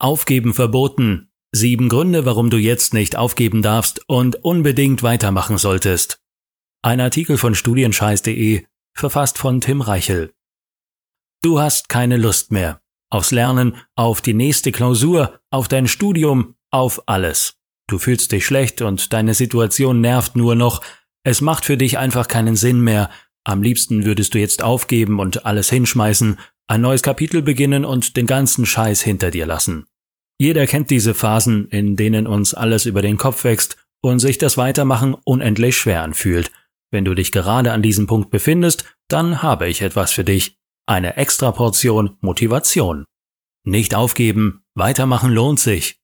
Aufgeben verboten. Sieben Gründe, warum du jetzt nicht aufgeben darfst und unbedingt weitermachen solltest. Ein Artikel von studienscheiß.de, verfasst von Tim Reichel. Du hast keine Lust mehr. Aufs Lernen, auf die nächste Klausur, auf dein Studium, auf alles. Du fühlst dich schlecht und deine Situation nervt nur noch. Es macht für dich einfach keinen Sinn mehr. Am liebsten würdest du jetzt aufgeben und alles hinschmeißen, ein neues Kapitel beginnen und den ganzen Scheiß hinter dir lassen. Jeder kennt diese Phasen, in denen uns alles über den Kopf wächst und sich das Weitermachen unendlich schwer anfühlt. Wenn du dich gerade an diesem Punkt befindest, dann habe ich etwas für dich. Eine extra Portion Motivation. Nicht aufgeben, weitermachen lohnt sich.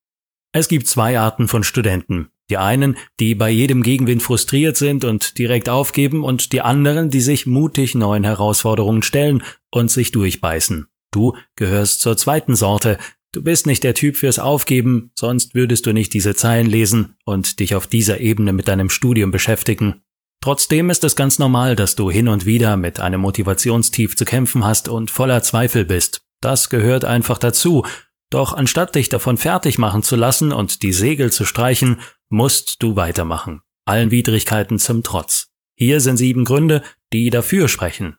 Es gibt zwei Arten von Studenten. Die einen, die bei jedem Gegenwind frustriert sind und direkt aufgeben und die anderen, die sich mutig neuen Herausforderungen stellen und sich durchbeißen. Du gehörst zur zweiten Sorte. Du bist nicht der Typ fürs Aufgeben, sonst würdest du nicht diese Zeilen lesen und dich auf dieser Ebene mit deinem Studium beschäftigen. Trotzdem ist es ganz normal, dass du hin und wieder mit einem Motivationstief zu kämpfen hast und voller Zweifel bist. Das gehört einfach dazu. Doch anstatt dich davon fertig machen zu lassen und die Segel zu streichen, musst du weitermachen. Allen Widrigkeiten zum Trotz. Hier sind sieben Gründe, die dafür sprechen.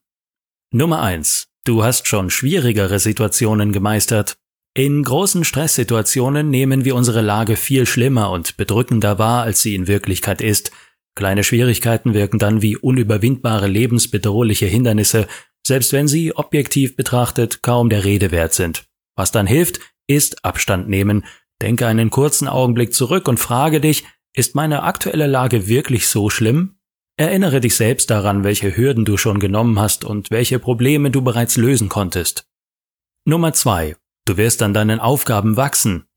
Nummer eins: Du hast schon schwierigere Situationen gemeistert. In großen Stresssituationen nehmen wir unsere Lage viel schlimmer und bedrückender wahr, als sie in Wirklichkeit ist. Kleine Schwierigkeiten wirken dann wie unüberwindbare lebensbedrohliche Hindernisse, selbst wenn sie objektiv betrachtet kaum der Rede wert sind. Was dann hilft, ist Abstand nehmen, Denke einen kurzen Augenblick zurück und frage dich, ist meine aktuelle Lage wirklich so schlimm? Erinnere dich selbst daran, welche Hürden du schon genommen hast und welche Probleme du bereits lösen konntest. Nummer zwei: Du wirst an deinen Aufgaben wachsen.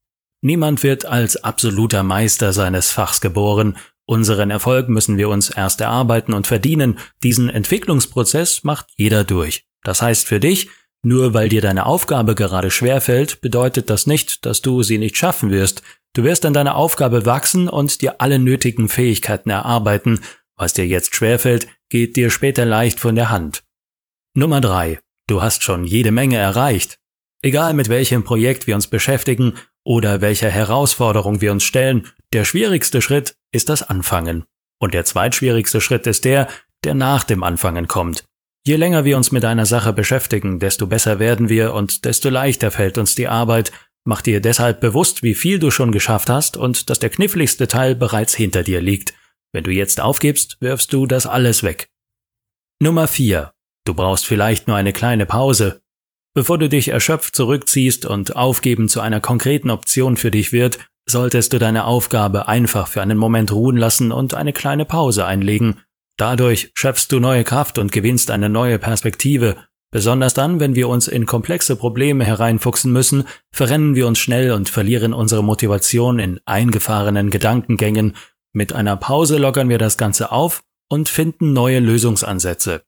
Niemand wird als absoluter Meister seines Fachs geboren. Unseren Erfolg müssen wir uns erst erarbeiten und verdienen. Diesen Entwicklungsprozess macht jeder durch. Das heißt für dich, nur weil dir deine Aufgabe gerade schwerfällt, bedeutet das nicht, dass du sie nicht schaffen wirst. Du wirst an deiner Aufgabe wachsen und dir alle nötigen Fähigkeiten erarbeiten. Was dir jetzt schwerfällt, geht dir später leicht von der Hand. Nummer drei: Du hast schon jede Menge erreicht. Egal mit welchem Projekt wir uns beschäftigen oder welcher Herausforderung wir uns stellen, der schwierigste Schritt ist das Anfangen. Und der zweitschwierigste Schritt ist der, der nach dem Anfangen kommt. Je länger wir uns mit einer Sache beschäftigen, desto besser werden wir und desto leichter fällt uns die Arbeit. Mach dir deshalb bewusst, wie viel du schon geschafft hast und dass der kniffligste Teil bereits hinter dir liegt. Wenn du jetzt aufgibst, wirfst du das alles weg. Nummer 4. Du brauchst vielleicht nur eine kleine Pause. Bevor du dich erschöpft zurückziehst und Aufgeben zu einer konkreten Option für dich wird, solltest du deine Aufgabe einfach für einen Moment ruhen lassen und eine kleine Pause einlegen. Dadurch schöpfst du neue Kraft und gewinnst eine neue Perspektive. Besonders dann, wenn wir uns in komplexe Probleme hereinfuchsen müssen, verrennen wir uns schnell und verlieren unsere Motivation in eingefahrenen Gedankengängen. Mit einer Pause lockern wir das Ganze auf und finden neue Lösungsansätze.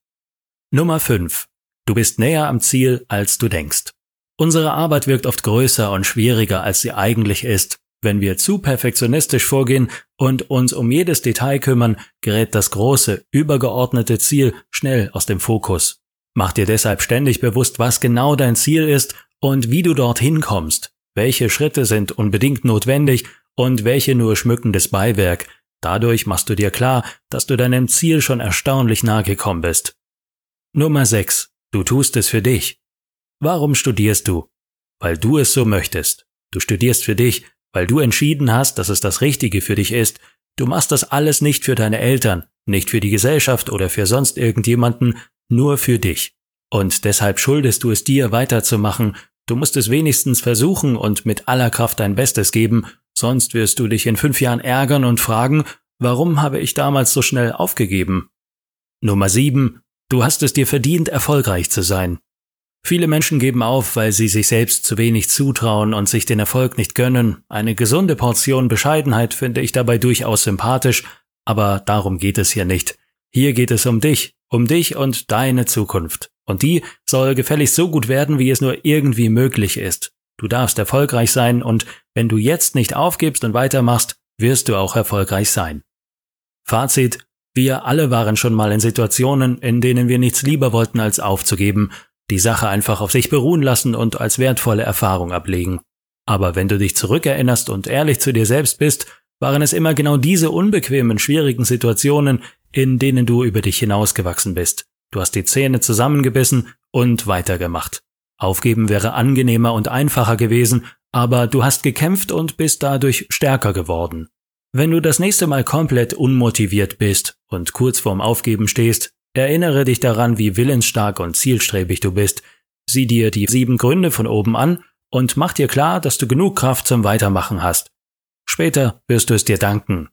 Nummer 5. Du bist näher am Ziel, als du denkst. Unsere Arbeit wirkt oft größer und schwieriger, als sie eigentlich ist. Wenn wir zu perfektionistisch vorgehen und uns um jedes Detail kümmern, gerät das große, übergeordnete Ziel schnell aus dem Fokus. Mach dir deshalb ständig bewusst, was genau dein Ziel ist und wie du dorthin kommst. Welche Schritte sind unbedingt notwendig und welche nur schmückendes Beiwerk. Dadurch machst du dir klar, dass du deinem Ziel schon erstaunlich nahe gekommen bist. Nummer 6. Du tust es für dich. Warum studierst du? Weil du es so möchtest. Du studierst für dich, weil du entschieden hast, dass es das Richtige für dich ist. Du machst das alles nicht für deine Eltern, nicht für die Gesellschaft oder für sonst irgendjemanden, nur für dich. Und deshalb schuldest du es dir weiterzumachen, du musst es wenigstens versuchen und mit aller Kraft dein Bestes geben, sonst wirst du dich in fünf Jahren ärgern und fragen, warum habe ich damals so schnell aufgegeben? Nummer sieben, du hast es dir verdient, erfolgreich zu sein. Viele Menschen geben auf, weil sie sich selbst zu wenig zutrauen und sich den Erfolg nicht gönnen. Eine gesunde Portion Bescheidenheit finde ich dabei durchaus sympathisch, aber darum geht es hier nicht. Hier geht es um dich, um dich und deine Zukunft. Und die soll gefälligst so gut werden, wie es nur irgendwie möglich ist. Du darfst erfolgreich sein und wenn du jetzt nicht aufgibst und weitermachst, wirst du auch erfolgreich sein. Fazit. Wir alle waren schon mal in Situationen, in denen wir nichts lieber wollten als aufzugeben die Sache einfach auf sich beruhen lassen und als wertvolle Erfahrung ablegen. Aber wenn du dich zurückerinnerst und ehrlich zu dir selbst bist, waren es immer genau diese unbequemen, schwierigen Situationen, in denen du über dich hinausgewachsen bist. Du hast die Zähne zusammengebissen und weitergemacht. Aufgeben wäre angenehmer und einfacher gewesen, aber du hast gekämpft und bist dadurch stärker geworden. Wenn du das nächste Mal komplett unmotiviert bist und kurz vorm Aufgeben stehst, erinnere dich daran, wie willensstark und zielstrebig du bist. Sieh dir die sieben Gründe von oben an und mach dir klar, dass du genug Kraft zum Weitermachen hast. Später wirst du es dir danken.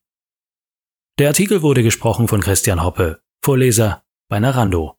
Der Artikel wurde gesprochen von Christian Hoppe, Vorleser bei Narando.